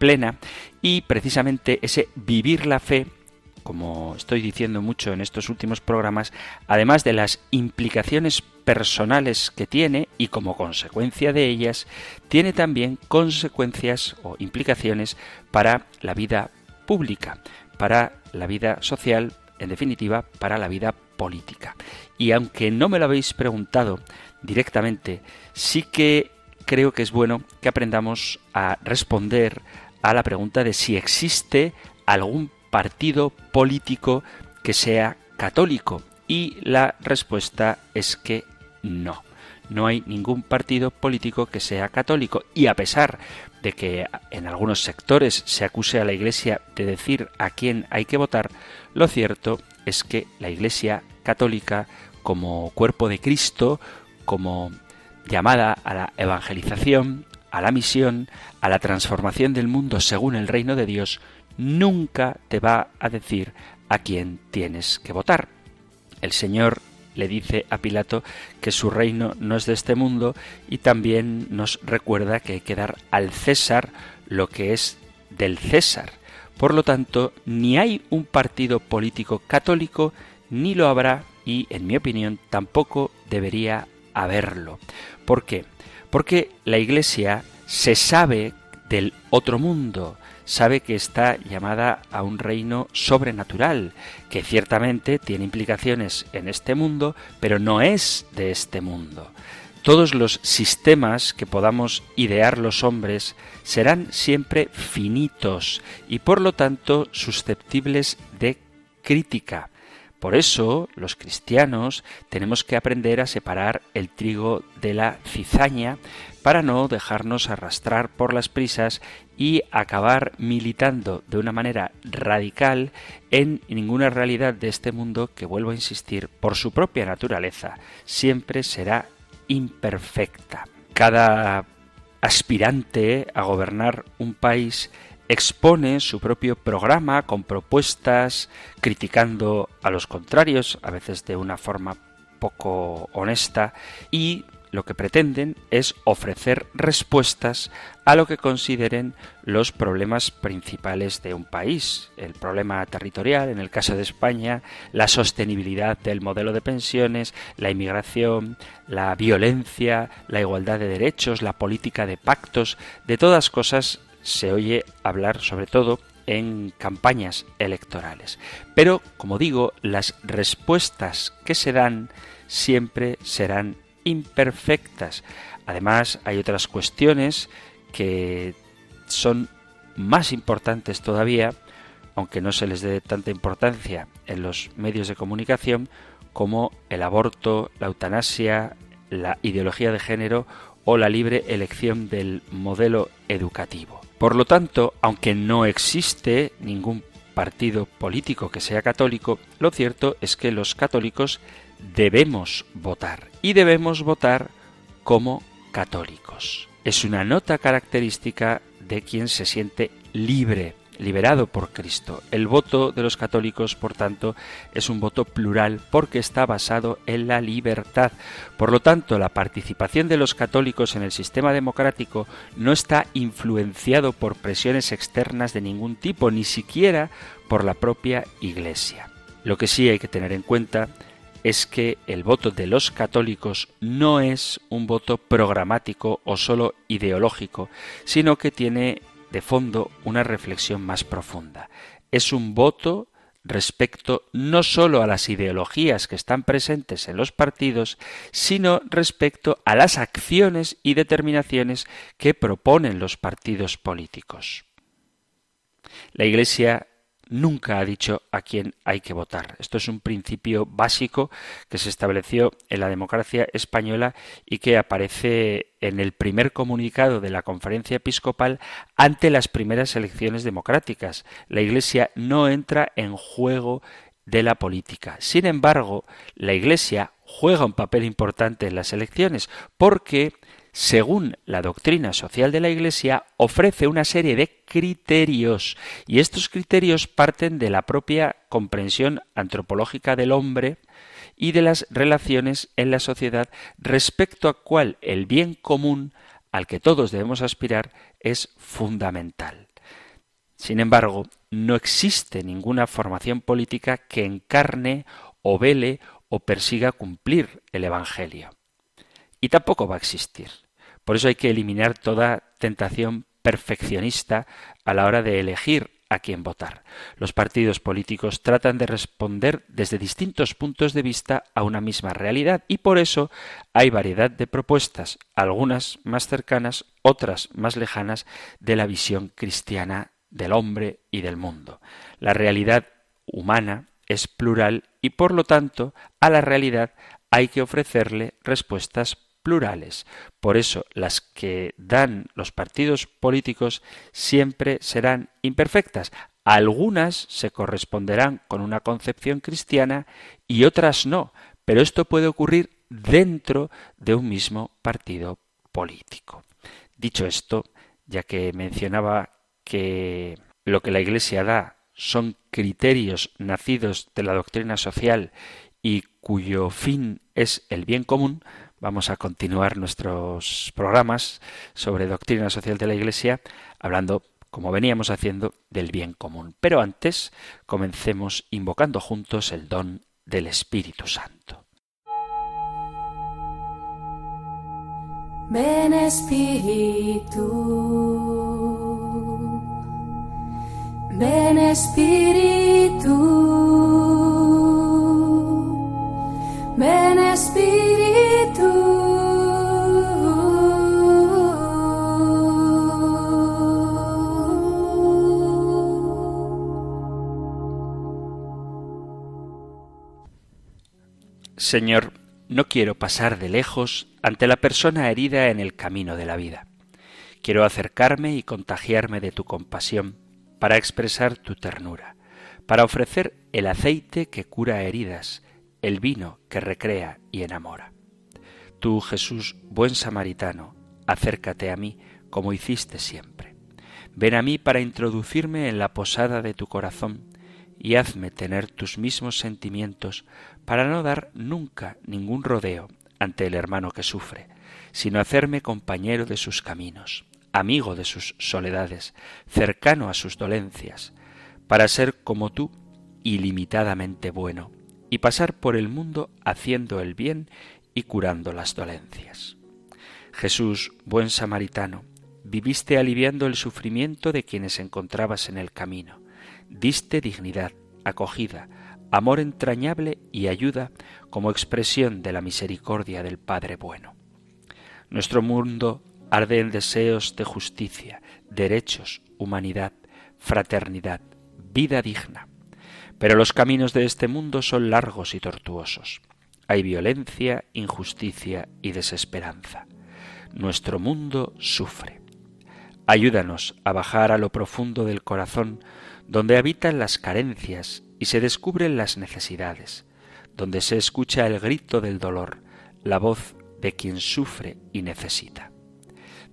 plena y precisamente ese vivir la fe como estoy diciendo mucho en estos últimos programas, además de las implicaciones personales que tiene y como consecuencia de ellas, tiene también consecuencias o implicaciones para la vida pública, para la vida social, en definitiva, para la vida política. Y aunque no me lo habéis preguntado directamente, sí que creo que es bueno que aprendamos a responder a la pregunta de si existe algún partido político que sea católico. Y la respuesta es que no. No hay ningún partido político que sea católico. Y a pesar de que en algunos sectores se acuse a la Iglesia de decir a quién hay que votar, lo cierto es que la Iglesia católica, como cuerpo de Cristo, como llamada a la evangelización, a la misión, a la transformación del mundo según el reino de Dios, nunca te va a decir a quién tienes que votar. El Señor le dice a Pilato que su reino no es de este mundo y también nos recuerda que hay que dar al César lo que es del César. Por lo tanto, ni hay un partido político católico, ni lo habrá y, en mi opinión, tampoco debería haberlo. ¿Por qué? Porque la Iglesia se sabe del otro mundo, sabe que está llamada a un reino sobrenatural, que ciertamente tiene implicaciones en este mundo, pero no es de este mundo. Todos los sistemas que podamos idear los hombres serán siempre finitos y por lo tanto susceptibles de crítica. Por eso los cristianos tenemos que aprender a separar el trigo de la cizaña para no dejarnos arrastrar por las prisas y acabar militando de una manera radical en ninguna realidad de este mundo que, vuelvo a insistir, por su propia naturaleza, siempre será imperfecta. Cada aspirante a gobernar un país expone su propio programa con propuestas, criticando a los contrarios, a veces de una forma poco honesta, y lo que pretenden es ofrecer respuestas a lo que consideren los problemas principales de un país. El problema territorial, en el caso de España, la sostenibilidad del modelo de pensiones, la inmigración, la violencia, la igualdad de derechos, la política de pactos, de todas cosas se oye hablar sobre todo en campañas electorales. Pero, como digo, las respuestas que se dan siempre serán imperfectas. Además, hay otras cuestiones que son más importantes todavía, aunque no se les dé tanta importancia en los medios de comunicación, como el aborto, la eutanasia, la ideología de género o la libre elección del modelo educativo. Por lo tanto, aunque no existe ningún partido político que sea católico, lo cierto es que los católicos debemos votar y debemos votar como católicos. Es una nota característica de quien se siente libre liberado por Cristo. El voto de los católicos, por tanto, es un voto plural porque está basado en la libertad. Por lo tanto, la participación de los católicos en el sistema democrático no está influenciado por presiones externas de ningún tipo, ni siquiera por la propia Iglesia. Lo que sí hay que tener en cuenta es que el voto de los católicos no es un voto programático o solo ideológico, sino que tiene de fondo una reflexión más profunda. Es un voto respecto no sólo a las ideologías que están presentes en los partidos, sino respecto a las acciones y determinaciones que proponen los partidos políticos. La Iglesia nunca ha dicho a quién hay que votar. Esto es un principio básico que se estableció en la democracia española y que aparece en el primer comunicado de la conferencia episcopal ante las primeras elecciones democráticas. La Iglesia no entra en juego de la política. Sin embargo, la Iglesia juega un papel importante en las elecciones porque según la doctrina social de la Iglesia, ofrece una serie de criterios y estos criterios parten de la propia comprensión antropológica del hombre y de las relaciones en la sociedad respecto a cuál el bien común al que todos debemos aspirar es fundamental. Sin embargo, no existe ninguna formación política que encarne o vele o persiga cumplir el Evangelio y tampoco va a existir. Por eso hay que eliminar toda tentación perfeccionista a la hora de elegir a quién votar. Los partidos políticos tratan de responder desde distintos puntos de vista a una misma realidad y por eso hay variedad de propuestas, algunas más cercanas, otras más lejanas de la visión cristiana del hombre y del mundo. La realidad humana es plural y por lo tanto a la realidad hay que ofrecerle respuestas plurales. Por eso las que dan los partidos políticos siempre serán imperfectas. Algunas se corresponderán con una concepción cristiana y otras no, pero esto puede ocurrir dentro de un mismo partido político. Dicho esto, ya que mencionaba que lo que la Iglesia da son criterios nacidos de la doctrina social y cuyo fin es el bien común, vamos a continuar nuestros programas sobre doctrina social de la Iglesia hablando, como veníamos haciendo, del bien común. Pero antes, comencemos invocando juntos el don del Espíritu Santo. Ven Espíritu, ven Espíritu, ven Espíritu. Señor, no quiero pasar de lejos ante la persona herida en el camino de la vida. Quiero acercarme y contagiarme de tu compasión para expresar tu ternura, para ofrecer el aceite que cura heridas, el vino que recrea y enamora. Tú, Jesús, buen samaritano, acércate a mí como hiciste siempre. Ven a mí para introducirme en la posada de tu corazón y hazme tener tus mismos sentimientos para no dar nunca ningún rodeo ante el hermano que sufre, sino hacerme compañero de sus caminos, amigo de sus soledades, cercano a sus dolencias, para ser como tú, ilimitadamente bueno, y pasar por el mundo haciendo el bien y curando las dolencias. Jesús, buen samaritano, viviste aliviando el sufrimiento de quienes encontrabas en el camino, diste dignidad, acogida, amor entrañable y ayuda como expresión de la misericordia del Padre bueno. Nuestro mundo arde en deseos de justicia, derechos, humanidad, fraternidad, vida digna. Pero los caminos de este mundo son largos y tortuosos. Hay violencia, injusticia y desesperanza. Nuestro mundo sufre. Ayúdanos a bajar a lo profundo del corazón donde habitan las carencias y se descubren las necesidades, donde se escucha el grito del dolor, la voz de quien sufre y necesita.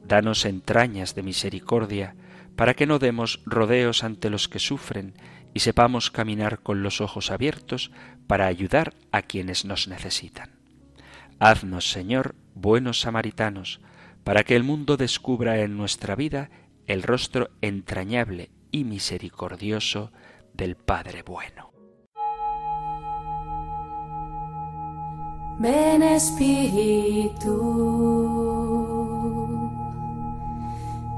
Danos entrañas de misericordia para que no demos rodeos ante los que sufren y sepamos caminar con los ojos abiertos para ayudar a quienes nos necesitan. Haznos, Señor, buenos samaritanos, para que el mundo descubra en nuestra vida el rostro entrañable y misericordioso del Padre bueno. Ven Espíritu,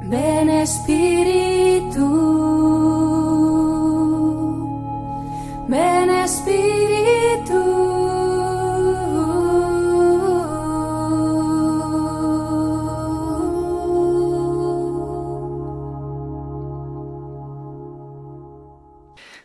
ven Espíritu, Ven Espíritu.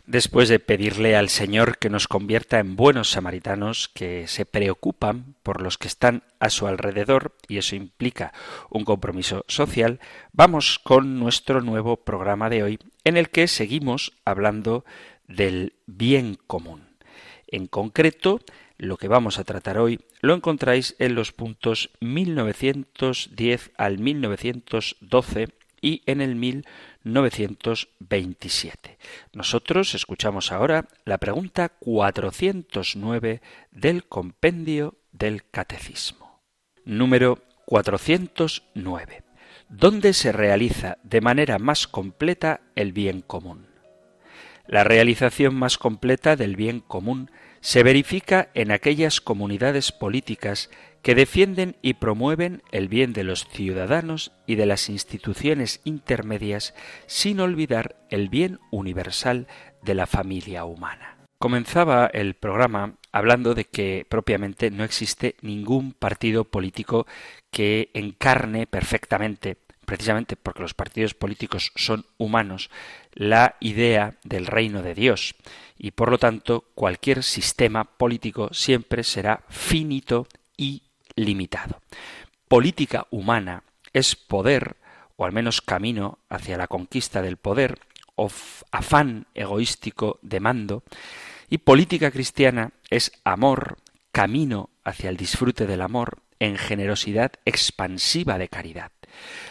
Después de pedirle al Señor que nos convierta en buenos samaritanos que se preocupan por los que están a su alrededor, y eso implica un compromiso social, vamos con nuestro nuevo programa de hoy, en el que seguimos hablando de del bien común. En concreto, lo que vamos a tratar hoy lo encontráis en los puntos 1910 al 1912 y en el 1927. Nosotros escuchamos ahora la pregunta 409 del compendio del Catecismo. Número 409. ¿Dónde se realiza de manera más completa el bien común? La realización más completa del bien común se verifica en aquellas comunidades políticas que defienden y promueven el bien de los ciudadanos y de las instituciones intermedias sin olvidar el bien universal de la familia humana. Comenzaba el programa hablando de que propiamente no existe ningún partido político que encarne perfectamente precisamente porque los partidos políticos son humanos, la idea del reino de Dios y por lo tanto cualquier sistema político siempre será finito y limitado. Política humana es poder, o al menos camino hacia la conquista del poder, o afán egoístico de mando, y política cristiana es amor, camino hacia el disfrute del amor, en generosidad expansiva de caridad.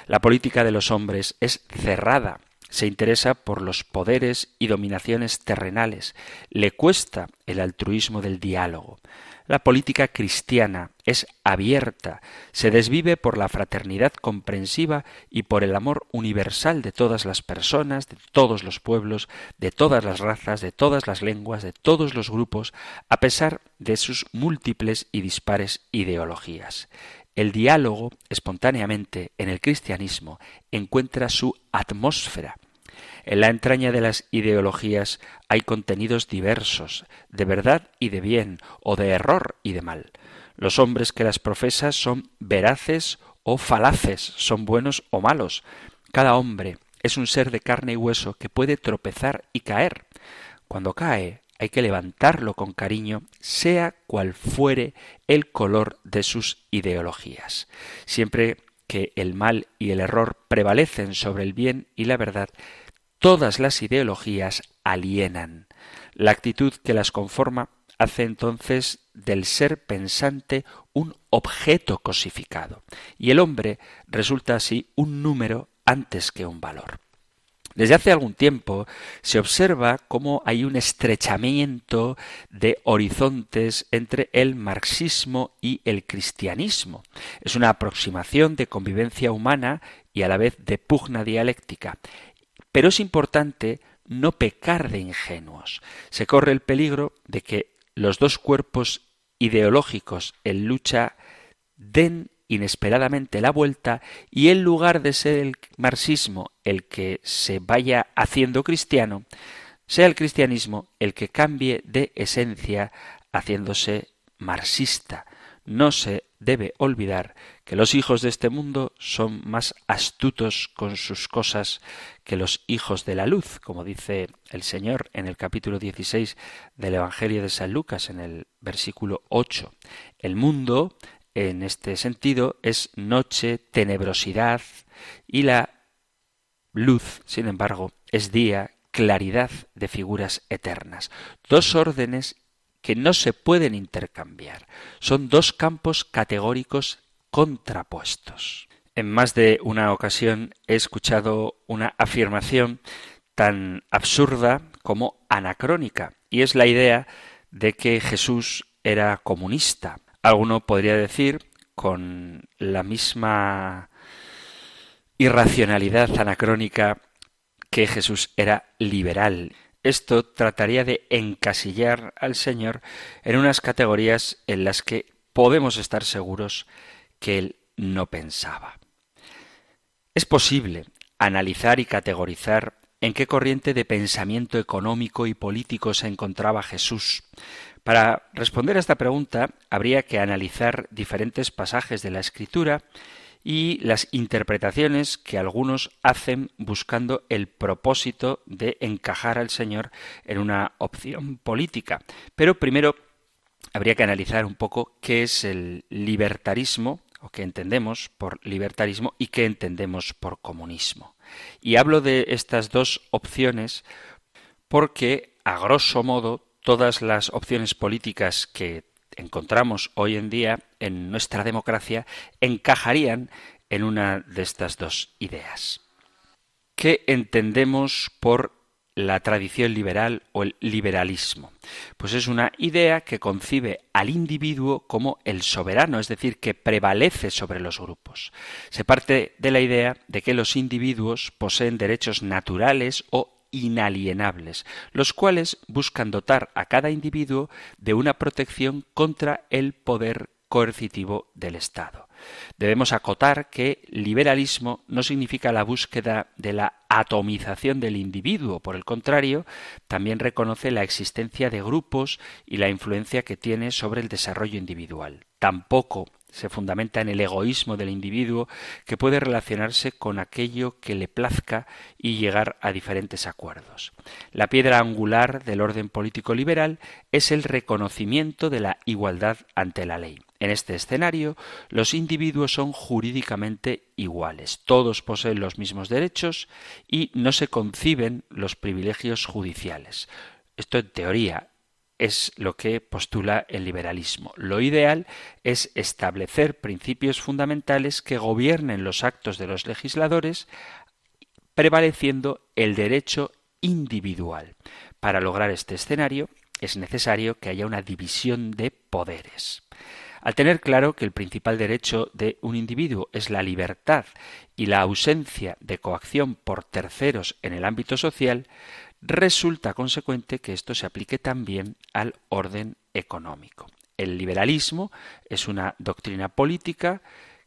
La política de los hombres es cerrada, se interesa por los poderes y dominaciones terrenales, le cuesta el altruismo del diálogo. La política cristiana es abierta, se desvive por la fraternidad comprensiva y por el amor universal de todas las personas, de todos los pueblos, de todas las razas, de todas las lenguas, de todos los grupos, a pesar de sus múltiples y dispares ideologías. El diálogo, espontáneamente, en el cristianismo, encuentra su atmósfera, en la entraña de las ideologías hay contenidos diversos, de verdad y de bien, o de error y de mal. Los hombres que las profesas son veraces o falaces, son buenos o malos. Cada hombre es un ser de carne y hueso que puede tropezar y caer. Cuando cae, hay que levantarlo con cariño, sea cual fuere el color de sus ideologías. Siempre que el mal y el error prevalecen sobre el bien y la verdad, todas las ideologías alienan. La actitud que las conforma hace entonces del ser pensante un objeto cosificado, y el hombre resulta así un número antes que un valor. Desde hace algún tiempo se observa cómo hay un estrechamiento de horizontes entre el marxismo y el cristianismo. Es una aproximación de convivencia humana y a la vez de pugna dialéctica. Pero es importante no pecar de ingenuos. Se corre el peligro de que los dos cuerpos ideológicos en lucha den inesperadamente la vuelta y en lugar de ser el marxismo el que se vaya haciendo cristiano, sea el cristianismo el que cambie de esencia haciéndose marxista. No se debe olvidar que los hijos de este mundo son más astutos con sus cosas que los hijos de la luz, como dice el Señor en el capítulo 16 del Evangelio de San Lucas, en el versículo 8. El mundo, en este sentido, es noche, tenebrosidad, y la luz, sin embargo, es día, claridad de figuras eternas. Dos órdenes que no se pueden intercambiar. Son dos campos categóricos contrapuestos. En más de una ocasión he escuchado una afirmación tan absurda como anacrónica, y es la idea de que Jesús era comunista. Alguno podría decir, con la misma irracionalidad anacrónica, que Jesús era liberal esto trataría de encasillar al Señor en unas categorías en las que podemos estar seguros que Él no pensaba. Es posible analizar y categorizar en qué corriente de pensamiento económico y político se encontraba Jesús. Para responder a esta pregunta habría que analizar diferentes pasajes de la Escritura y las interpretaciones que algunos hacen buscando el propósito de encajar al Señor en una opción política. Pero primero habría que analizar un poco qué es el libertarismo o qué entendemos por libertarismo y qué entendemos por comunismo. Y hablo de estas dos opciones porque, a grosso modo, todas las opciones políticas que encontramos hoy en día en nuestra democracia encajarían en una de estas dos ideas. ¿Qué entendemos por la tradición liberal o el liberalismo? Pues es una idea que concibe al individuo como el soberano, es decir, que prevalece sobre los grupos. Se parte de la idea de que los individuos poseen derechos naturales o inalienables, los cuales buscan dotar a cada individuo de una protección contra el poder coercitivo del Estado. Debemos acotar que liberalismo no significa la búsqueda de la atomización del individuo, por el contrario, también reconoce la existencia de grupos y la influencia que tiene sobre el desarrollo individual. Tampoco se fundamenta en el egoísmo del individuo que puede relacionarse con aquello que le plazca y llegar a diferentes acuerdos. La piedra angular del orden político liberal es el reconocimiento de la igualdad ante la ley. En este escenario, los individuos son jurídicamente iguales, todos poseen los mismos derechos y no se conciben los privilegios judiciales. Esto en teoría, es lo que postula el liberalismo. Lo ideal es establecer principios fundamentales que gobiernen los actos de los legisladores, prevaleciendo el derecho individual. Para lograr este escenario es necesario que haya una división de poderes. Al tener claro que el principal derecho de un individuo es la libertad y la ausencia de coacción por terceros en el ámbito social, resulta consecuente que esto se aplique también al orden económico. El liberalismo es una doctrina política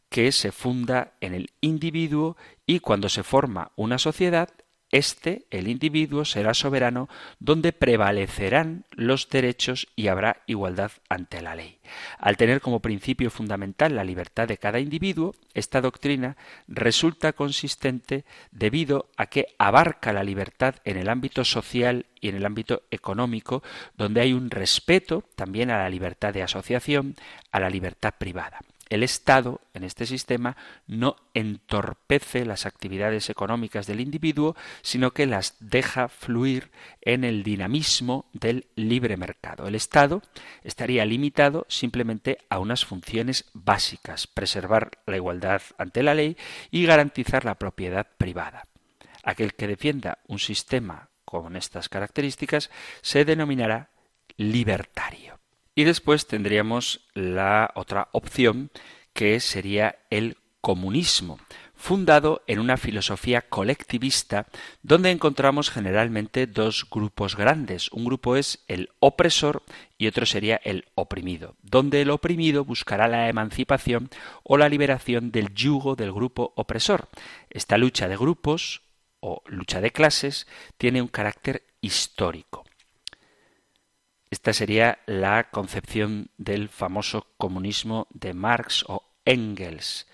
que se funda en el individuo y cuando se forma una sociedad este, el individuo, será soberano donde prevalecerán los derechos y habrá igualdad ante la ley. Al tener como principio fundamental la libertad de cada individuo, esta doctrina resulta consistente debido a que abarca la libertad en el ámbito social y en el ámbito económico, donde hay un respeto también a la libertad de asociación, a la libertad privada. El Estado, en este sistema, no entorpece las actividades económicas del individuo, sino que las deja fluir en el dinamismo del libre mercado. El Estado estaría limitado simplemente a unas funciones básicas, preservar la igualdad ante la ley y garantizar la propiedad privada. Aquel que defienda un sistema con estas características se denominará libertario. Y después tendríamos la otra opción que sería el comunismo, fundado en una filosofía colectivista donde encontramos generalmente dos grupos grandes. Un grupo es el opresor y otro sería el oprimido, donde el oprimido buscará la emancipación o la liberación del yugo del grupo opresor. Esta lucha de grupos o lucha de clases tiene un carácter histórico. Esta sería la concepción del famoso comunismo de Marx o Engels,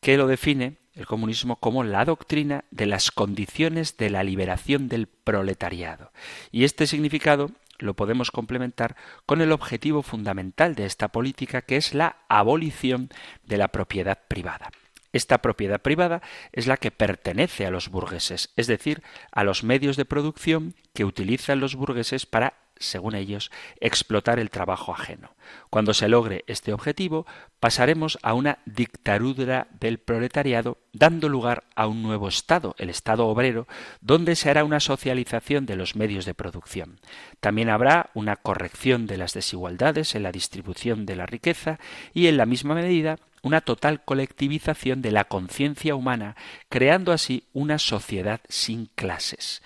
que lo define el comunismo como la doctrina de las condiciones de la liberación del proletariado. Y este significado lo podemos complementar con el objetivo fundamental de esta política, que es la abolición de la propiedad privada. Esta propiedad privada es la que pertenece a los burgueses, es decir, a los medios de producción que utilizan los burgueses para según ellos, explotar el trabajo ajeno. Cuando se logre este objetivo, pasaremos a una dictadura del proletariado, dando lugar a un nuevo Estado, el Estado obrero, donde se hará una socialización de los medios de producción. También habrá una corrección de las desigualdades en la distribución de la riqueza y, en la misma medida, una total colectivización de la conciencia humana, creando así una sociedad sin clases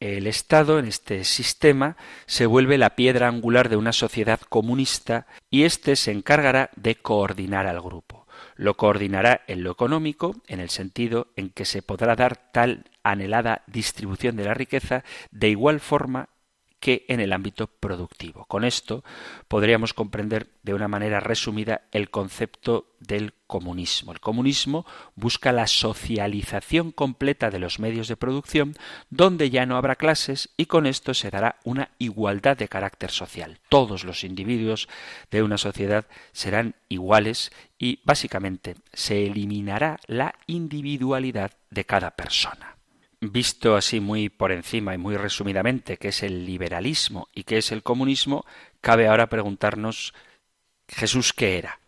el Estado en este sistema se vuelve la piedra angular de una sociedad comunista y éste se encargará de coordinar al grupo. Lo coordinará en lo económico, en el sentido en que se podrá dar tal anhelada distribución de la riqueza de igual forma que en el ámbito productivo. Con esto podríamos comprender de una manera resumida el concepto del El comunismo busca la socialización completa de los medios de producción donde ya no habrá clases y con esto se dará una igualdad de carácter social. Todos los individuos de una sociedad serán iguales y básicamente se eliminará la individualidad de cada persona visto así muy por encima y muy resumidamente qué es el liberalismo y qué es el comunismo, cabe ahora preguntarnos Jesús qué era.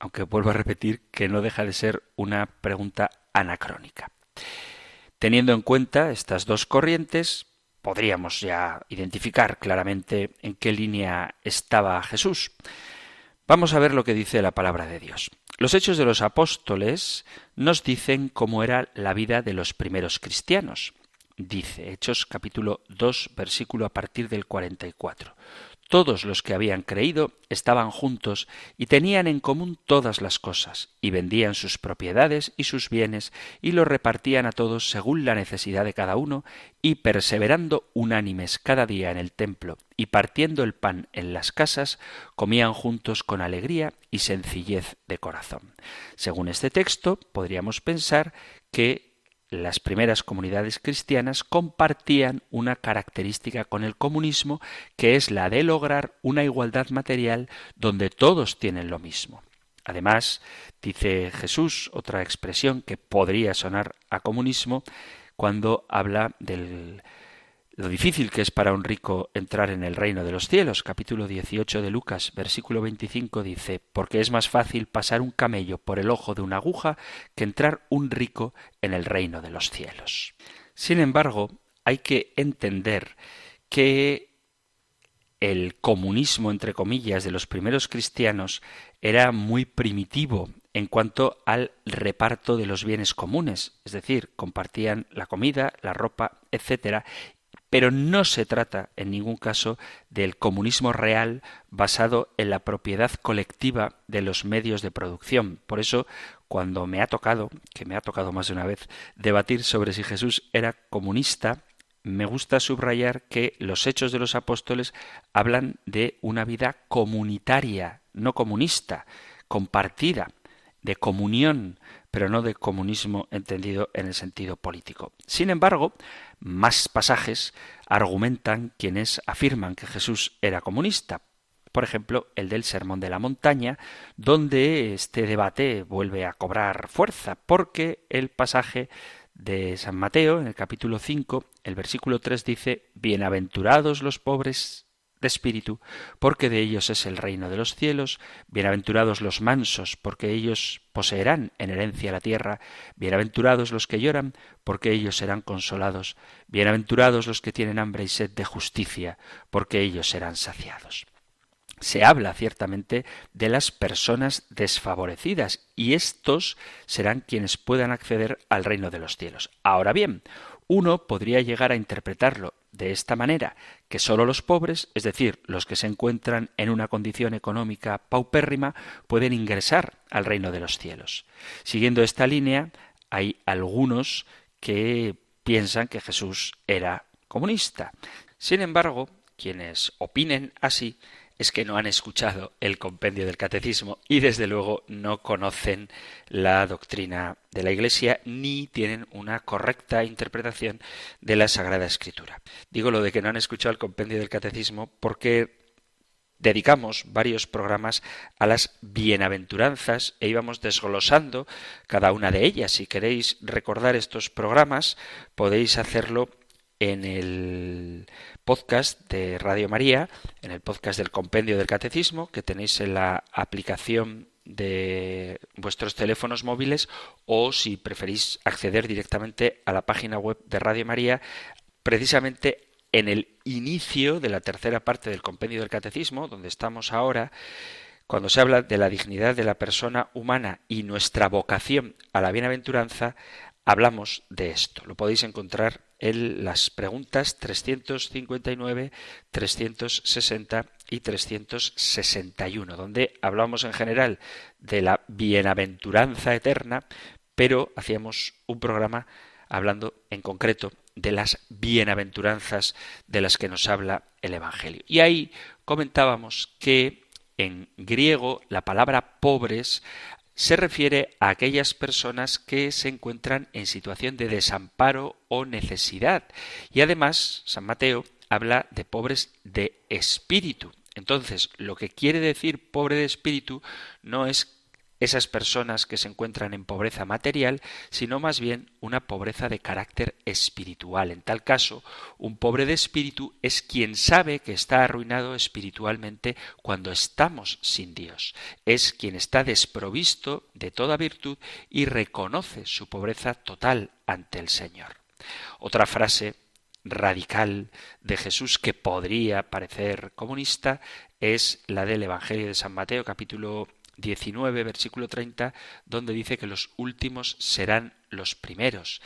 Aunque vuelvo a repetir que no deja de ser una pregunta anacrónica. Teniendo en cuenta estas dos corrientes, podríamos ya identificar claramente en qué línea estaba Jesús. Vamos a ver lo que dice la palabra de Dios. Los hechos de los apóstoles nos dicen cómo era la vida de los primeros cristianos. Dice Hechos capítulo 2 versículo a partir del 44. Todos los que habían creído estaban juntos y tenían en común todas las cosas, y vendían sus propiedades y sus bienes, y los repartían a todos según la necesidad de cada uno, y perseverando unánimes cada día en el templo, y partiendo el pan en las casas, comían juntos con alegría y sencillez de corazón. Según este texto, podríamos pensar que las primeras comunidades cristianas compartían una característica con el comunismo que es la de lograr una igualdad material donde todos tienen lo mismo. Además, dice Jesús otra expresión que podría sonar a comunismo cuando habla del lo difícil que es para un rico entrar en el reino de los cielos. Capítulo 18 de Lucas, versículo 25 dice, porque es más fácil pasar un camello por el ojo de una aguja que entrar un rico en el reino de los cielos. Sin embargo, hay que entender que el comunismo, entre comillas, de los primeros cristianos era muy primitivo en cuanto al reparto de los bienes comunes, es decir, compartían la comida, la ropa, etcétera, pero no se trata en ningún caso del comunismo real basado en la propiedad colectiva de los medios de producción. Por eso, cuando me ha tocado, que me ha tocado más de una vez, debatir sobre si Jesús era comunista, me gusta subrayar que los hechos de los apóstoles hablan de una vida comunitaria, no comunista, compartida, de comunión, pero no de comunismo entendido en el sentido político. Sin embargo, más pasajes argumentan quienes afirman que Jesús era comunista. Por ejemplo, el del Sermón de la Montaña, donde este debate vuelve a cobrar fuerza, porque el pasaje de San Mateo, en el capítulo 5, el versículo 3 dice, Bienaventurados los pobres de espíritu, porque de ellos es el reino de los cielos, bienaventurados los mansos, porque ellos poseerán en herencia la tierra, bienaventurados los que lloran, porque ellos serán consolados, bienaventurados los que tienen hambre y sed de justicia, porque ellos serán saciados. Se habla ciertamente de las personas desfavorecidas y estos serán quienes puedan acceder al reino de los cielos. Ahora bien, uno podría llegar a interpretarlo de esta manera, que sólo los pobres, es decir, los que se encuentran en una condición económica paupérrima, pueden ingresar al reino de los cielos. Siguiendo esta línea, hay algunos que piensan que Jesús era comunista. Sin embargo, quienes opinen así es que no han escuchado el compendio del catecismo y desde luego no conocen la doctrina de la Iglesia ni tienen una correcta interpretación de la Sagrada Escritura. Digo lo de que no han escuchado el compendio del catecismo porque dedicamos varios programas a las bienaventuranzas e íbamos desglosando cada una de ellas. Si queréis recordar estos programas, podéis hacerlo en el podcast de Radio María, en el podcast del Compendio del Catecismo, que tenéis en la aplicación de vuestros teléfonos móviles o si preferís acceder directamente a la página web de Radio María, precisamente en el inicio de la tercera parte del Compendio del Catecismo, donde estamos ahora, cuando se habla de la dignidad de la persona humana y nuestra vocación a la bienaventuranza, hablamos de esto. Lo podéis encontrar en las preguntas 359, 360 y 361, donde hablamos en general de la bienaventuranza eterna, pero hacíamos un programa hablando en concreto de las bienaventuranzas de las que nos habla el Evangelio. Y ahí comentábamos que en griego la palabra pobres se refiere a aquellas personas que se encuentran en situación de desamparo o necesidad. Y además, San Mateo habla de pobres de espíritu. Entonces, lo que quiere decir pobre de espíritu no es esas personas que se encuentran en pobreza material, sino más bien una pobreza de carácter espiritual. En tal caso, un pobre de espíritu es quien sabe que está arruinado espiritualmente cuando estamos sin Dios. Es quien está desprovisto de toda virtud y reconoce su pobreza total ante el Señor. Otra frase radical de Jesús que podría parecer comunista es la del Evangelio de San Mateo capítulo 19, versículo 30, donde dice que los últimos serán los primeros.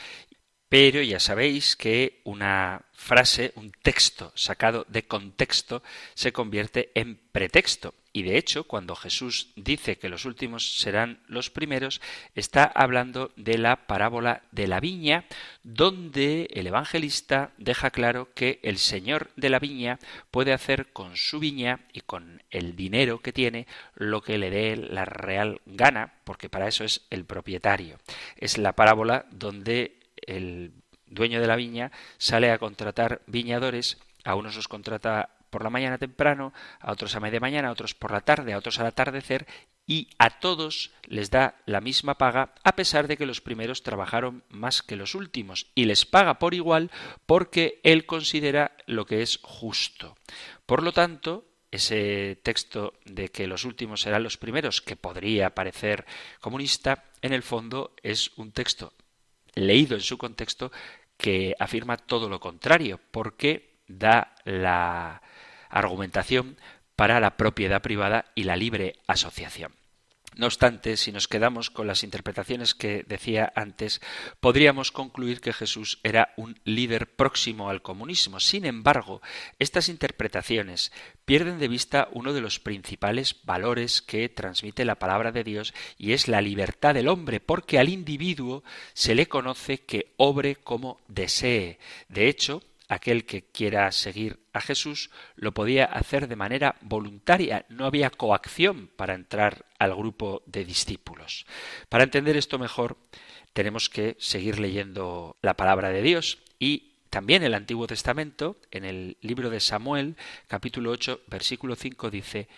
Pero ya sabéis que una frase, un texto sacado de contexto, se convierte en pretexto. Y de hecho, cuando Jesús dice que los últimos serán los primeros, está hablando de la parábola de la viña, donde el evangelista deja claro que el señor de la viña puede hacer con su viña y con el dinero que tiene lo que le dé la real gana, porque para eso es el propietario. Es la parábola donde el dueño de la viña sale a contratar viñadores, a unos los contrata por la mañana temprano, a otros a media mañana, a otros por la tarde, a otros al atardecer, y a todos les da la misma paga, a pesar de que los primeros trabajaron más que los últimos, y les paga por igual porque él considera lo que es justo. Por lo tanto, ese texto de que los últimos serán los primeros, que podría parecer comunista, en el fondo es un texto leído en su contexto que afirma todo lo contrario, porque da la argumentación para la propiedad privada y la libre asociación. No obstante, si nos quedamos con las interpretaciones que decía antes, podríamos concluir que Jesús era un líder próximo al comunismo. Sin embargo, estas interpretaciones pierden de vista uno de los principales valores que transmite la palabra de Dios y es la libertad del hombre, porque al individuo se le conoce que obre como desee. De hecho, aquel que quiera seguir a Jesús lo podía hacer de manera voluntaria, no había coacción para entrar al grupo de discípulos. Para entender esto mejor, tenemos que seguir leyendo la palabra de Dios y también el Antiguo Testamento, en el libro de Samuel, capítulo 8, versículo 5, dice,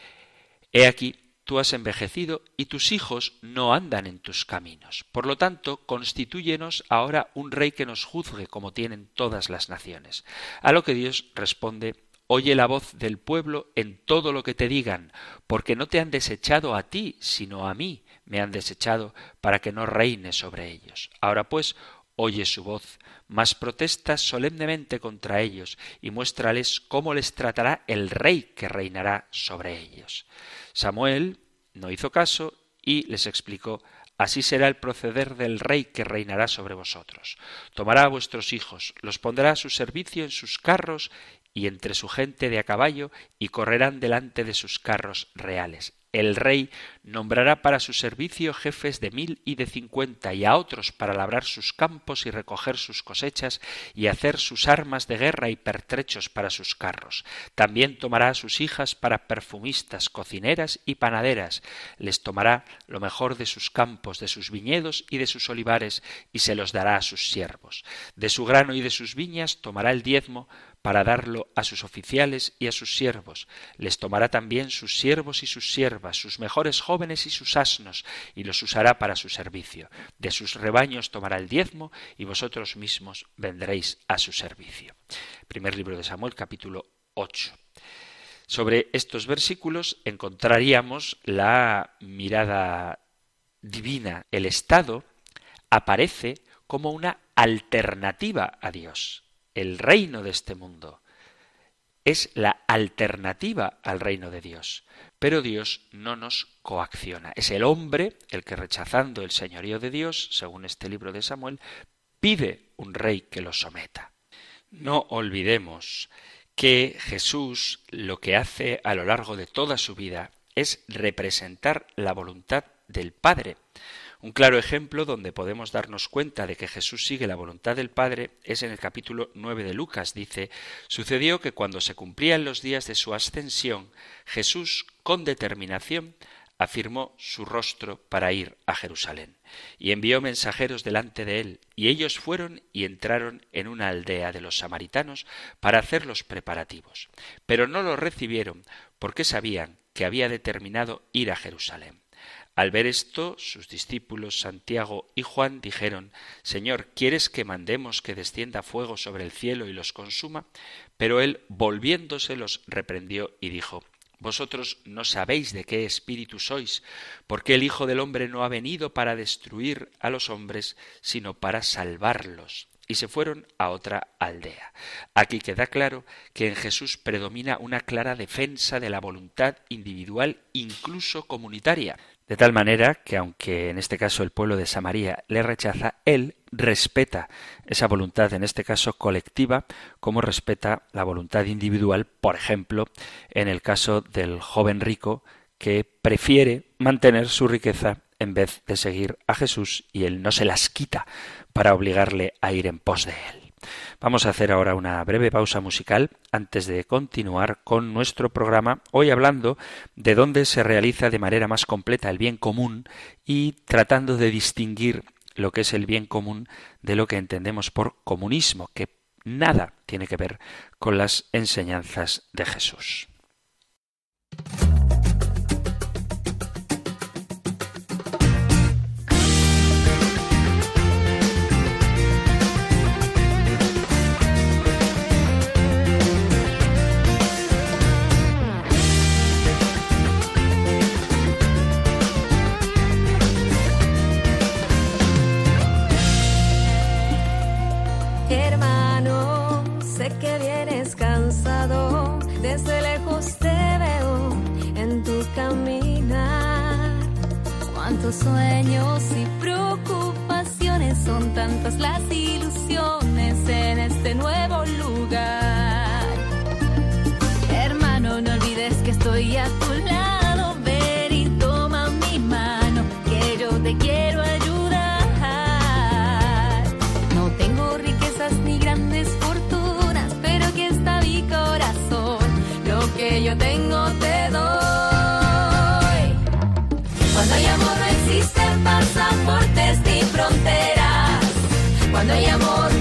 He aquí, tú has envejecido y tus hijos no andan en tus caminos. Por lo tanto, constitúyenos ahora un rey que nos juzgue como tienen todas las naciones. A lo que Dios responde Oye la voz del pueblo en todo lo que te digan, porque no te han desechado a ti, sino a mí me han desechado para que no reine sobre ellos. Ahora pues, oye su voz, mas protesta solemnemente contra ellos y muéstrales cómo les tratará el rey que reinará sobre ellos. Samuel no hizo caso y les explicó Así será el proceder del rey que reinará sobre vosotros. Tomará a vuestros hijos, los pondrá a su servicio en sus carros y entre su gente de a caballo, y correrán delante de sus carros reales. El rey nombrará para su servicio jefes de mil y de cincuenta y a otros para labrar sus campos y recoger sus cosechas y hacer sus armas de guerra y pertrechos para sus carros. También tomará a sus hijas para perfumistas, cocineras y panaderas. Les tomará lo mejor de sus campos, de sus viñedos y de sus olivares y se los dará a sus siervos. De su grano y de sus viñas tomará el diezmo para darlo a sus oficiales y a sus siervos. Les tomará también sus siervos y sus siervas, sus mejores jóvenes y sus asnos, y los usará para su servicio. De sus rebaños tomará el diezmo, y vosotros mismos vendréis a su servicio. Primer libro de Samuel, capítulo 8. Sobre estos versículos encontraríamos la mirada divina. El Estado aparece como una alternativa a Dios el reino de este mundo. Es la alternativa al reino de Dios. Pero Dios no nos coacciona. Es el hombre el que rechazando el señorío de Dios, según este libro de Samuel, pide un rey que lo someta. No olvidemos que Jesús lo que hace a lo largo de toda su vida es representar la voluntad del Padre. Un claro ejemplo donde podemos darnos cuenta de que Jesús sigue la voluntad del Padre es en el capítulo 9 de Lucas. Dice, sucedió que cuando se cumplían los días de su ascensión, Jesús, con determinación, afirmó su rostro para ir a Jerusalén, y envió mensajeros delante de él, y ellos fueron y entraron en una aldea de los samaritanos para hacer los preparativos. Pero no lo recibieron, porque sabían que había determinado ir a Jerusalén. Al ver esto, sus discípulos Santiago y Juan dijeron Señor, ¿quieres que mandemos que descienda fuego sobre el cielo y los consuma? Pero él, volviéndose, los reprendió y dijo vosotros no sabéis de qué espíritu sois, porque el Hijo del hombre no ha venido para destruir a los hombres, sino para salvarlos. Y se fueron a otra aldea. Aquí queda claro que en Jesús predomina una clara defensa de la voluntad individual, incluso comunitaria. De tal manera que aunque en este caso el pueblo de Samaria le rechaza, él respeta esa voluntad, en este caso colectiva, como respeta la voluntad individual, por ejemplo, en el caso del joven rico que prefiere mantener su riqueza en vez de seguir a Jesús y él no se las quita para obligarle a ir en pos de él. Vamos a hacer ahora una breve pausa musical antes de continuar con nuestro programa, hoy hablando de dónde se realiza de manera más completa el bien común y tratando de distinguir lo que es el bien común de lo que entendemos por comunismo, que nada tiene que ver con las enseñanzas de Jesús. Sueños y preocupaciones, son tantas las Cuando hay amor,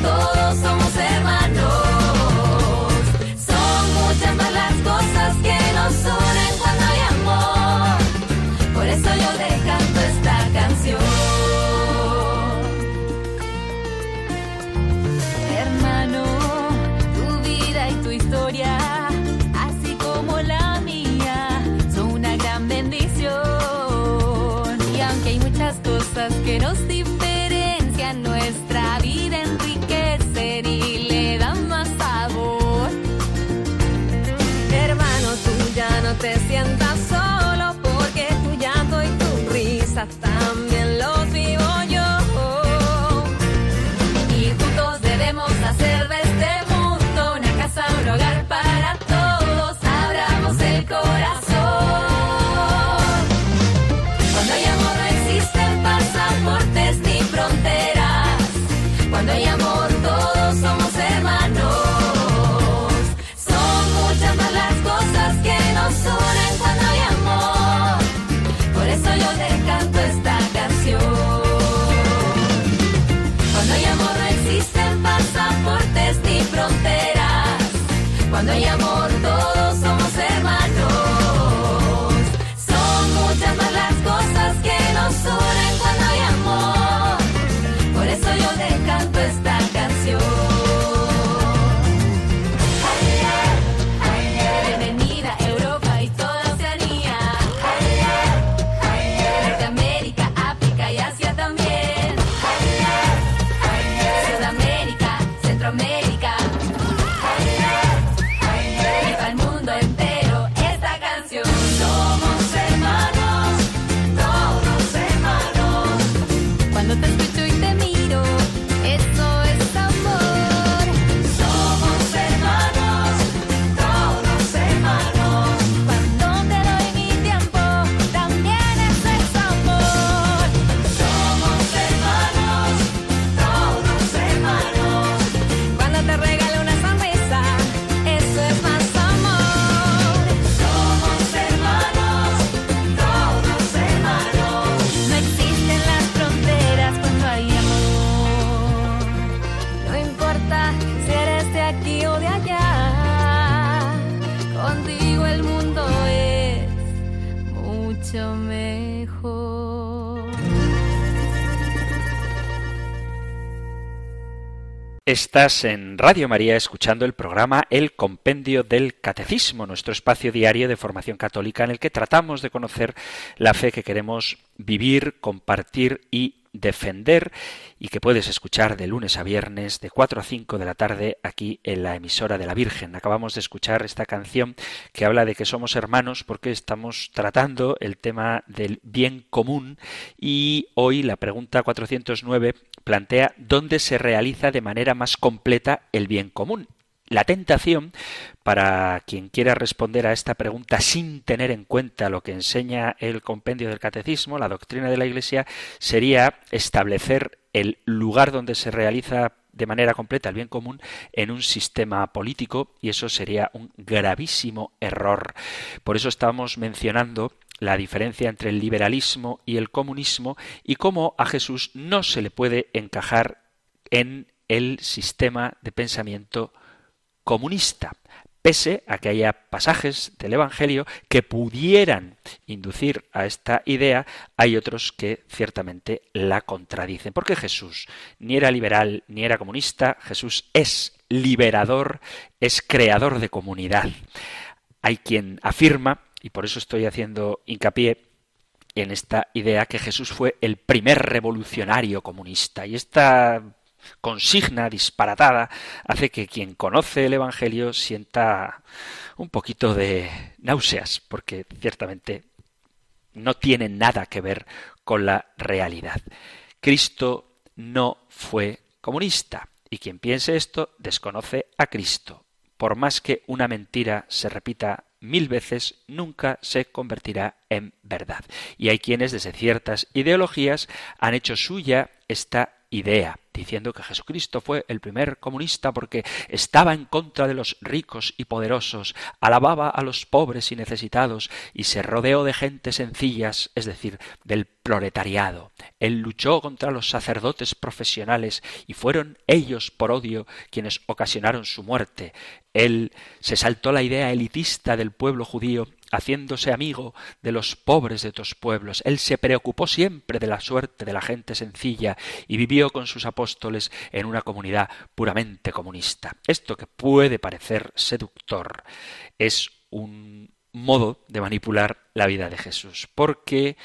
Cuando hay amor Estás en Radio María escuchando el programa El Compendio del Catecismo, nuestro espacio diario de formación católica en el que tratamos de conocer la fe que queremos vivir, compartir y defender y que puedes escuchar de lunes a viernes de 4 a 5 de la tarde aquí en la emisora de la Virgen. Acabamos de escuchar esta canción que habla de que somos hermanos porque estamos tratando el tema del bien común y hoy la pregunta 409 plantea dónde se realiza de manera más completa el bien común. La tentación, para quien quiera responder a esta pregunta sin tener en cuenta lo que enseña el compendio del catecismo, la doctrina de la Iglesia, sería establecer el lugar donde se realiza de manera completa el bien común en un sistema político y eso sería un gravísimo error. Por eso estamos mencionando la diferencia entre el liberalismo y el comunismo y cómo a Jesús no se le puede encajar en el sistema de pensamiento comunista, pese a que haya pasajes del Evangelio que pudieran inducir a esta idea, hay otros que ciertamente la contradicen. Porque Jesús ni era liberal ni era comunista, Jesús es liberador, es creador de comunidad. Hay quien afirma, y por eso estoy haciendo hincapié en esta idea, que Jesús fue el primer revolucionario comunista. Y esta consigna disparatada hace que quien conoce el Evangelio sienta un poquito de náuseas, porque ciertamente no tiene nada que ver con la realidad. Cristo no fue comunista, y quien piense esto desconoce a Cristo. Por más que una mentira se repita mil veces, nunca se convertirá en verdad. Y hay quienes desde ciertas ideologías han hecho suya esta idea, diciendo que Jesucristo fue el primer comunista porque estaba en contra de los ricos y poderosos, alababa a los pobres y necesitados y se rodeó de gente sencillas, es decir, del proletariado. Él luchó contra los sacerdotes profesionales y fueron ellos por odio quienes ocasionaron su muerte. Él se saltó la idea elitista del pueblo judío haciéndose amigo de los pobres de tus pueblos. Él se preocupó siempre de la suerte de la gente sencilla y vivió con sus apóstoles en una comunidad puramente comunista. Esto que puede parecer seductor es un modo de manipular la vida de Jesús, porque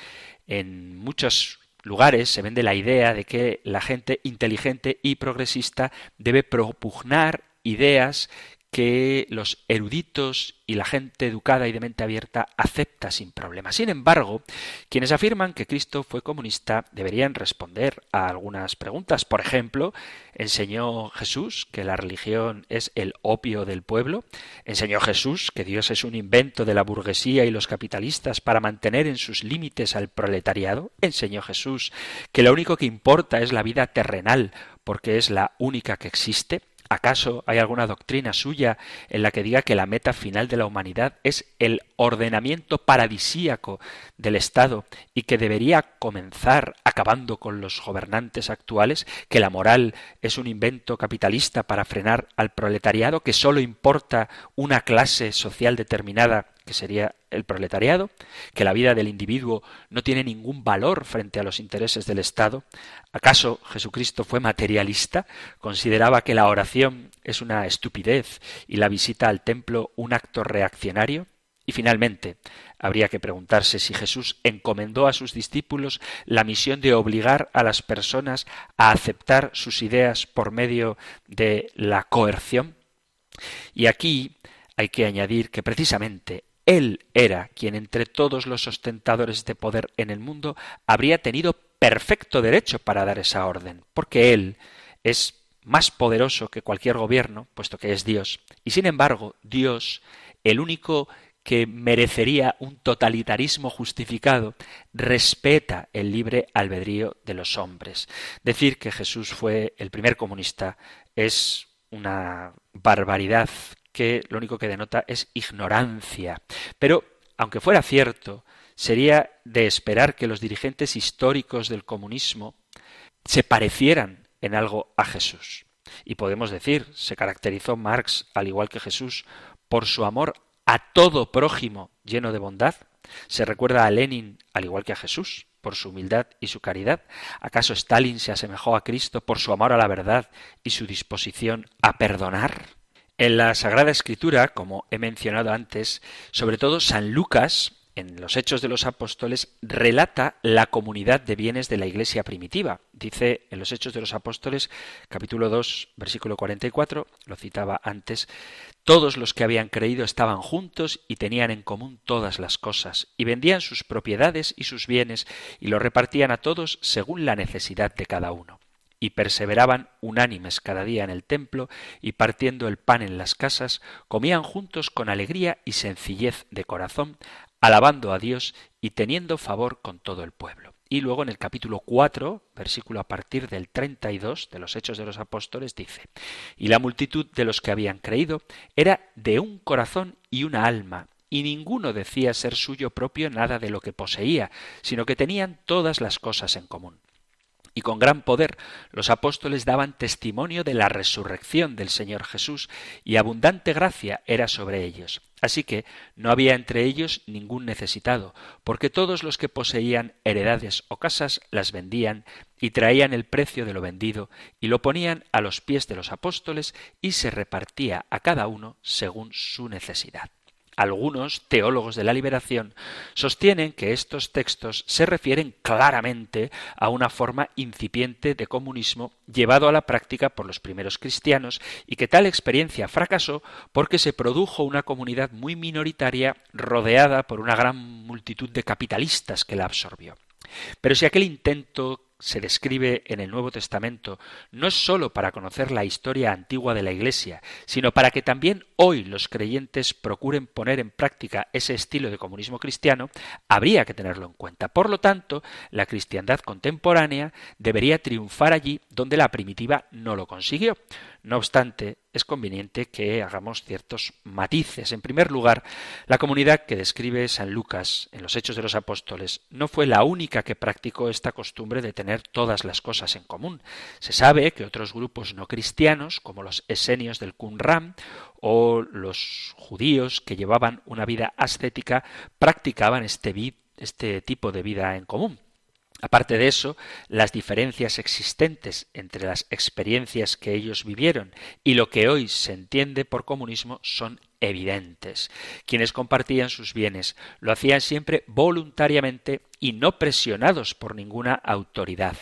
en muchos lugares se vende la idea de que la gente inteligente y progresista debe propugnar ideas que los eruditos y la gente educada y de mente abierta acepta sin problema. Sin embargo, quienes afirman que Cristo fue comunista deberían responder a algunas preguntas. Por ejemplo, ¿enseñó Jesús que la religión es el opio del pueblo? ¿Enseñó Jesús que Dios es un invento de la burguesía y los capitalistas para mantener en sus límites al proletariado? ¿Enseñó Jesús que lo único que importa es la vida terrenal porque es la única que existe? ¿Acaso hay alguna doctrina suya en la que diga que la meta final de la humanidad es el ordenamiento paradisíaco del Estado y que debería comenzar acabando con los gobernantes actuales, que la moral es un invento capitalista para frenar al proletariado, que sólo importa una clase social determinada que sería el proletariado, que la vida del individuo no tiene ningún valor frente a los intereses del Estado. ¿Acaso Jesucristo fue materialista? ¿Consideraba que la oración es una estupidez y la visita al templo un acto reaccionario? Y finalmente, habría que preguntarse si Jesús encomendó a sus discípulos la misión de obligar a las personas a aceptar sus ideas por medio de la coerción. Y aquí hay que añadir que precisamente él era quien entre todos los ostentadores de poder en el mundo habría tenido perfecto derecho para dar esa orden, porque Él es más poderoso que cualquier gobierno, puesto que es Dios. Y sin embargo, Dios, el único que merecería un totalitarismo justificado, respeta el libre albedrío de los hombres. Decir que Jesús fue el primer comunista es una barbaridad que lo único que denota es ignorancia. Pero, aunque fuera cierto, sería de esperar que los dirigentes históricos del comunismo se parecieran en algo a Jesús. Y podemos decir, se caracterizó Marx, al igual que Jesús, por su amor a todo prójimo lleno de bondad. Se recuerda a Lenin, al igual que a Jesús. por su humildad y su caridad? ¿Acaso Stalin se asemejó a Cristo por su amor a la verdad y su disposición a perdonar? En la Sagrada Escritura, como he mencionado antes, sobre todo San Lucas, en los Hechos de los Apóstoles, relata la comunidad de bienes de la Iglesia primitiva. Dice en los Hechos de los Apóstoles, capítulo 2, versículo 44, lo citaba antes, todos los que habían creído estaban juntos y tenían en común todas las cosas, y vendían sus propiedades y sus bienes, y lo repartían a todos según la necesidad de cada uno y perseveraban unánimes cada día en el templo, y partiendo el pan en las casas, comían juntos con alegría y sencillez de corazón, alabando a Dios y teniendo favor con todo el pueblo. Y luego en el capítulo 4, versículo a partir del 32 de los Hechos de los Apóstoles, dice, Y la multitud de los que habían creído era de un corazón y una alma, y ninguno decía ser suyo propio nada de lo que poseía, sino que tenían todas las cosas en común y con gran poder los apóstoles daban testimonio de la resurrección del Señor Jesús, y abundante gracia era sobre ellos. Así que no había entre ellos ningún necesitado, porque todos los que poseían heredades o casas las vendían y traían el precio de lo vendido y lo ponían a los pies de los apóstoles y se repartía a cada uno según su necesidad. Algunos teólogos de la liberación sostienen que estos textos se refieren claramente a una forma incipiente de comunismo llevado a la práctica por los primeros cristianos y que tal experiencia fracasó porque se produjo una comunidad muy minoritaria rodeada por una gran multitud de capitalistas que la absorbió. Pero si aquel intento se describe en el Nuevo Testamento no es sólo para conocer la historia antigua de la Iglesia, sino para que también hoy los creyentes procuren poner en práctica ese estilo de comunismo cristiano, habría que tenerlo en cuenta. Por lo tanto, la cristiandad contemporánea debería triunfar allí donde la primitiva no lo consiguió. No obstante, es conveniente que hagamos ciertos matices. En primer lugar, la comunidad que describe San Lucas en los Hechos de los Apóstoles no fue la única que practicó esta costumbre de tener todas las cosas en común. Se sabe que otros grupos no cristianos, como los esenios del Qumran o los judíos que llevaban una vida ascética, practicaban este, este tipo de vida en común. Aparte de eso, las diferencias existentes entre las experiencias que ellos vivieron y lo que hoy se entiende por comunismo son evidentes. Quienes compartían sus bienes lo hacían siempre voluntariamente y no presionados por ninguna autoridad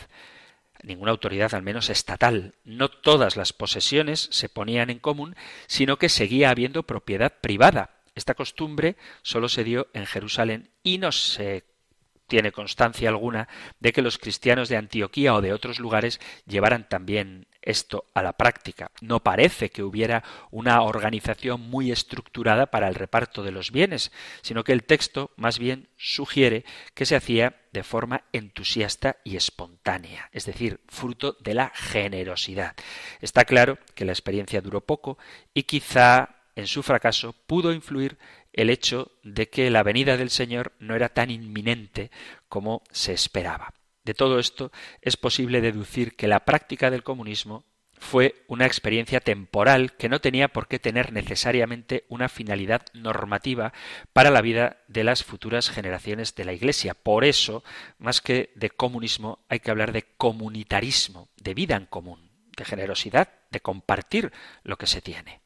ninguna autoridad al menos estatal. No todas las posesiones se ponían en común, sino que seguía habiendo propiedad privada. Esta costumbre solo se dio en Jerusalén y no se tiene constancia alguna de que los cristianos de Antioquía o de otros lugares llevaran también esto a la práctica. No parece que hubiera una organización muy estructurada para el reparto de los bienes, sino que el texto más bien sugiere que se hacía de forma entusiasta y espontánea, es decir, fruto de la generosidad. Está claro que la experiencia duró poco y quizá en su fracaso pudo influir el hecho de que la venida del Señor no era tan inminente como se esperaba. De todo esto es posible deducir que la práctica del comunismo fue una experiencia temporal que no tenía por qué tener necesariamente una finalidad normativa para la vida de las futuras generaciones de la Iglesia. Por eso, más que de comunismo, hay que hablar de comunitarismo, de vida en común, de generosidad, de compartir lo que se tiene.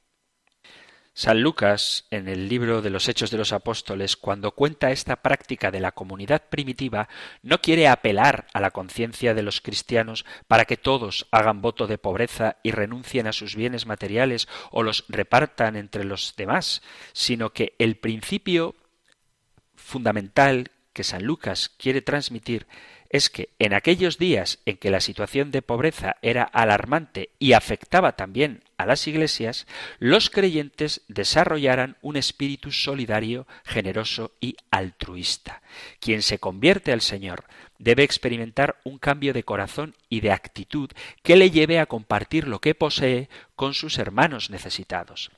San Lucas, en el libro de los Hechos de los Apóstoles, cuando cuenta esta práctica de la comunidad primitiva, no quiere apelar a la conciencia de los cristianos para que todos hagan voto de pobreza y renuncien a sus bienes materiales o los repartan entre los demás, sino que el principio fundamental que San Lucas quiere transmitir es que en aquellos días en que la situación de pobreza era alarmante y afectaba también a las iglesias, los creyentes desarrollaran un espíritu solidario, generoso y altruista. Quien se convierte al Señor debe experimentar un cambio de corazón y de actitud que le lleve a compartir lo que posee con sus hermanos necesitados.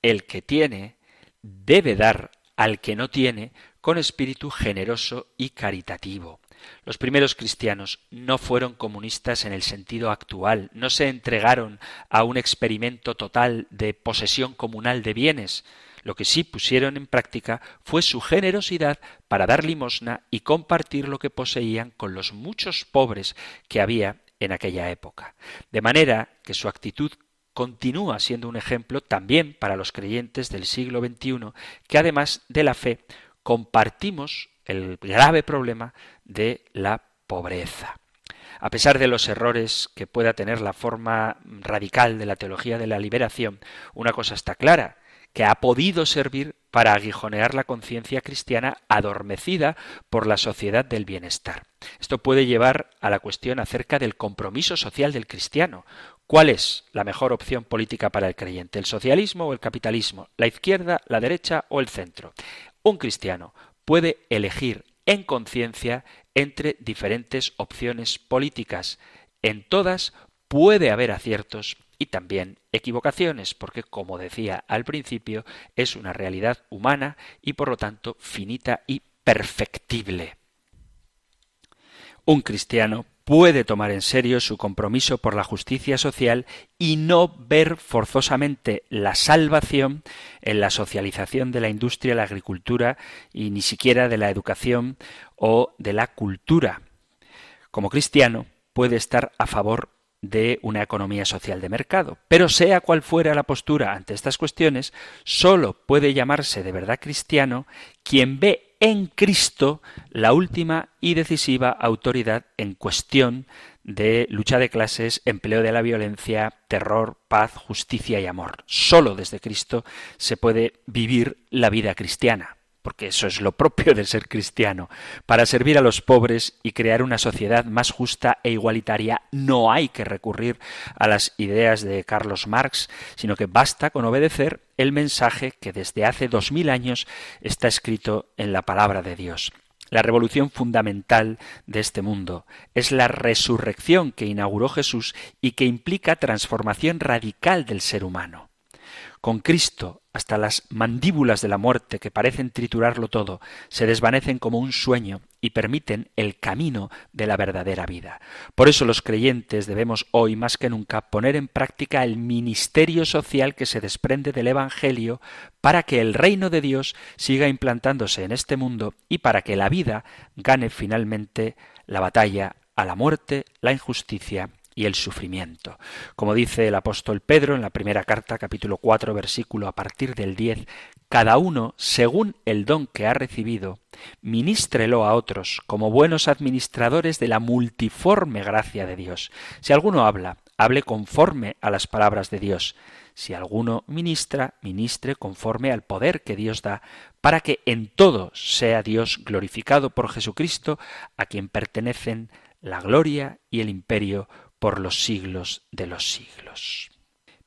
El que tiene debe dar al que no tiene con espíritu generoso y caritativo. Los primeros cristianos no fueron comunistas en el sentido actual, no se entregaron a un experimento total de posesión comunal de bienes. Lo que sí pusieron en práctica fue su generosidad para dar limosna y compartir lo que poseían con los muchos pobres que había en aquella época. De manera que su actitud continúa siendo un ejemplo también para los creyentes del siglo XXI, que además de la fe compartimos el grave problema de la pobreza. A pesar de los errores que pueda tener la forma radical de la teología de la liberación, una cosa está clara, que ha podido servir para aguijonear la conciencia cristiana adormecida por la sociedad del bienestar. Esto puede llevar a la cuestión acerca del compromiso social del cristiano. ¿Cuál es la mejor opción política para el creyente? ¿El socialismo o el capitalismo? ¿La izquierda, la derecha o el centro? Un cristiano puede elegir en conciencia entre diferentes opciones políticas. En todas puede haber aciertos y también equivocaciones, porque como decía al principio, es una realidad humana y por lo tanto finita y perfectible. Un cristiano puede tomar en serio su compromiso por la justicia social y no ver forzosamente la salvación en la socialización de la industria, la agricultura y ni siquiera de la educación o de la cultura. Como cristiano puede estar a favor de una economía social de mercado. Pero sea cual fuera la postura ante estas cuestiones, sólo puede llamarse de verdad cristiano quien ve en Cristo la última y decisiva autoridad en cuestión de lucha de clases, empleo de la violencia, terror, paz, justicia y amor. Sólo desde Cristo se puede vivir la vida cristiana porque eso es lo propio de ser cristiano. Para servir a los pobres y crear una sociedad más justa e igualitaria no hay que recurrir a las ideas de Carlos Marx, sino que basta con obedecer el mensaje que desde hace dos mil años está escrito en la palabra de Dios. La revolución fundamental de este mundo es la resurrección que inauguró Jesús y que implica transformación radical del ser humano. Con Cristo hasta las mandíbulas de la muerte que parecen triturarlo todo, se desvanecen como un sueño y permiten el camino de la verdadera vida. Por eso los creyentes debemos hoy más que nunca poner en práctica el ministerio social que se desprende del Evangelio para que el reino de Dios siga implantándose en este mundo y para que la vida gane finalmente la batalla a la muerte, la injusticia y el sufrimiento. Como dice el apóstol Pedro en la primera carta, capítulo 4, versículo a partir del 10, cada uno, según el don que ha recibido, ministrelo a otros como buenos administradores de la multiforme gracia de Dios. Si alguno habla, hable conforme a las palabras de Dios. Si alguno ministra, ministre conforme al poder que Dios da, para que en todo sea Dios glorificado por Jesucristo, a quien pertenecen la gloria y el imperio por los siglos de los siglos.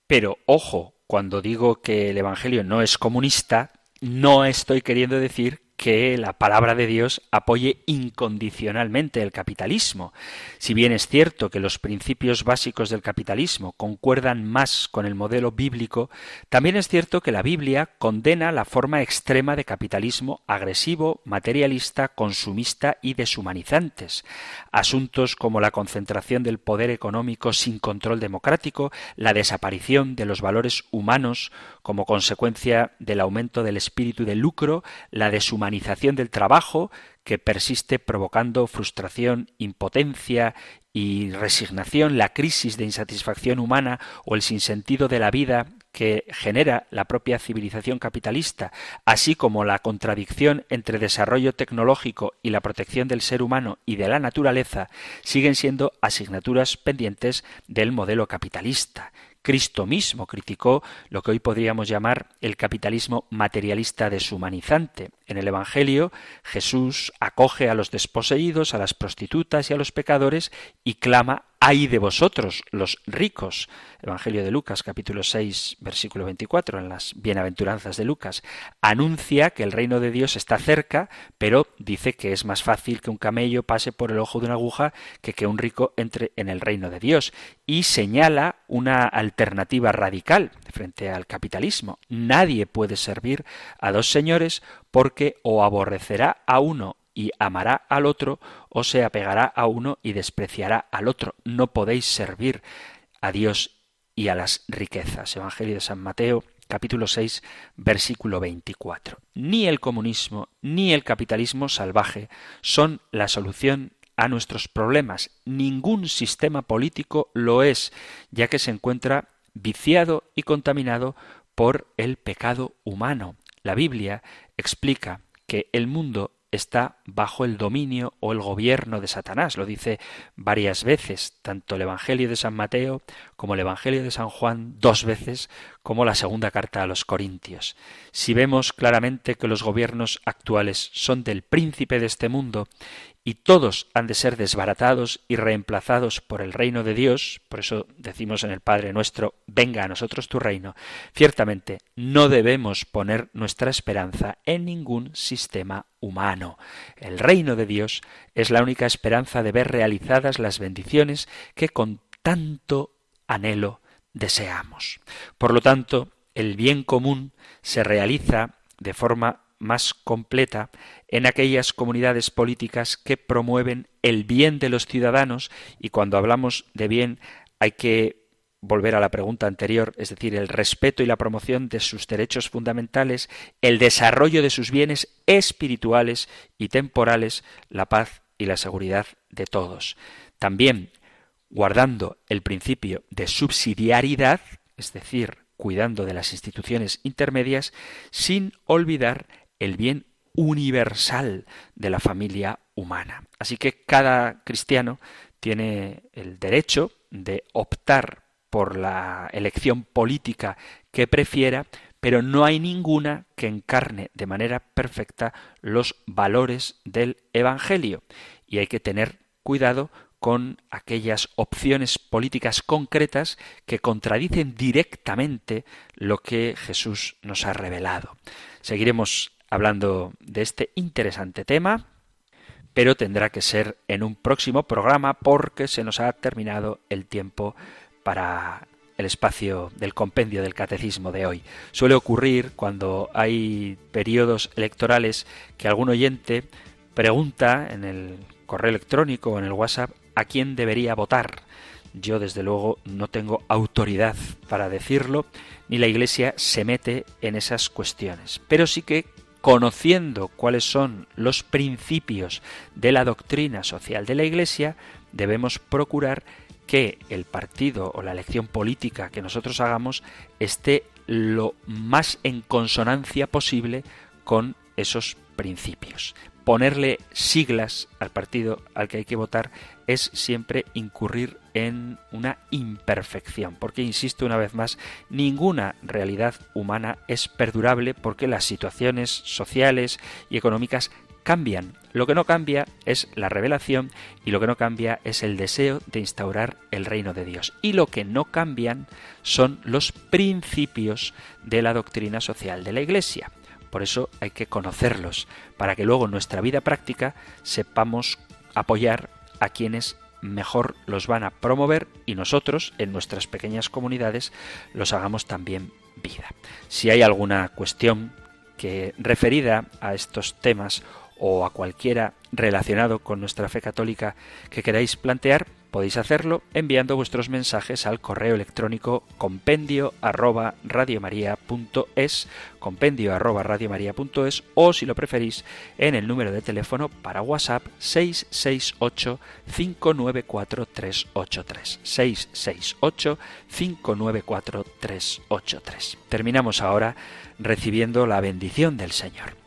Pero ojo, cuando digo que el Evangelio no es comunista, no estoy queriendo decir que la palabra de Dios apoye incondicionalmente el capitalismo. Si bien es cierto que los principios básicos del capitalismo concuerdan más con el modelo bíblico, también es cierto que la Biblia condena la forma extrema de capitalismo agresivo, materialista, consumista y deshumanizantes. Asuntos como la concentración del poder económico sin control democrático, la desaparición de los valores humanos como consecuencia del aumento del espíritu de lucro, la deshumanización humanización del trabajo que persiste provocando frustración, impotencia y resignación, la crisis de insatisfacción humana o el sinsentido de la vida que genera la propia civilización capitalista, así como la contradicción entre desarrollo tecnológico y la protección del ser humano y de la naturaleza, siguen siendo asignaturas pendientes del modelo capitalista. Cristo mismo criticó lo que hoy podríamos llamar el capitalismo materialista deshumanizante. En el Evangelio, Jesús acoge a los desposeídos, a las prostitutas y a los pecadores y clama ay de vosotros, los ricos. Evangelio de Lucas, capítulo 6, versículo 24, en las bienaventuranzas de Lucas, anuncia que el reino de Dios está cerca, pero dice que es más fácil que un camello pase por el ojo de una aguja que que un rico entre en el reino de Dios. Y señala una alternativa radical frente al capitalismo. Nadie puede servir a dos señores porque o aborrecerá a uno y amará al otro, o se apegará a uno y despreciará al otro. No podéis servir a Dios y a las riquezas. Evangelio de San Mateo, capítulo 6, versículo 24. Ni el comunismo ni el capitalismo salvaje son la solución a nuestros problemas. Ningún sistema político lo es, ya que se encuentra viciado y contaminado por el pecado humano. La Biblia explica que el mundo está bajo el dominio o el gobierno de Satanás. Lo dice varias veces, tanto el Evangelio de San Mateo como el Evangelio de San Juan, dos veces, como la segunda carta a los Corintios. Si vemos claramente que los gobiernos actuales son del príncipe de este mundo y todos han de ser desbaratados y reemplazados por el reino de Dios, por eso decimos en el Padre nuestro, venga a nosotros tu reino, ciertamente no debemos poner nuestra esperanza en ningún sistema humano. El reino de Dios es la única esperanza de ver realizadas las bendiciones que con tanto anhelo deseamos. Por lo tanto, el bien común se realiza de forma más completa en aquellas comunidades políticas que promueven el bien de los ciudadanos y cuando hablamos de bien hay que volver a la pregunta anterior, es decir, el respeto y la promoción de sus derechos fundamentales, el desarrollo de sus bienes espirituales y temporales, la paz y la seguridad de todos. También guardando el principio de subsidiariedad, es decir, cuidando de las instituciones intermedias, sin olvidar el bien universal de la familia humana. Así que cada cristiano tiene el derecho de optar por la elección política que prefiera, pero no hay ninguna que encarne de manera perfecta los valores del Evangelio. Y hay que tener cuidado con aquellas opciones políticas concretas que contradicen directamente lo que Jesús nos ha revelado. Seguiremos hablando de este interesante tema, pero tendrá que ser en un próximo programa porque se nos ha terminado el tiempo para el espacio del compendio del catecismo de hoy. Suele ocurrir cuando hay periodos electorales que algún oyente pregunta en el correo electrónico o en el WhatsApp a quién debería votar. Yo desde luego no tengo autoridad para decirlo, ni la Iglesia se mete en esas cuestiones. Pero sí que conociendo cuáles son los principios de la doctrina social de la Iglesia, debemos procurar que el partido o la elección política que nosotros hagamos esté lo más en consonancia posible con esos principios ponerle siglas al partido al que hay que votar es siempre incurrir en una imperfección, porque insisto una vez más, ninguna realidad humana es perdurable porque las situaciones sociales y económicas cambian. Lo que no cambia es la revelación y lo que no cambia es el deseo de instaurar el reino de Dios. Y lo que no cambian son los principios de la doctrina social de la Iglesia. Por eso hay que conocerlos, para que luego en nuestra vida práctica sepamos apoyar a quienes mejor los van a promover y nosotros en nuestras pequeñas comunidades los hagamos también vida. Si hay alguna cuestión que referida a estos temas o a cualquiera relacionado con nuestra fe católica que queráis plantear, podéis hacerlo enviando vuestros mensajes al correo electrónico compendio arroba radiomaria.es, compendio arroba radiomaria.es o si lo preferís en el número de teléfono para WhatsApp 668 594 383 668 594 383. Terminamos ahora recibiendo la bendición del Señor.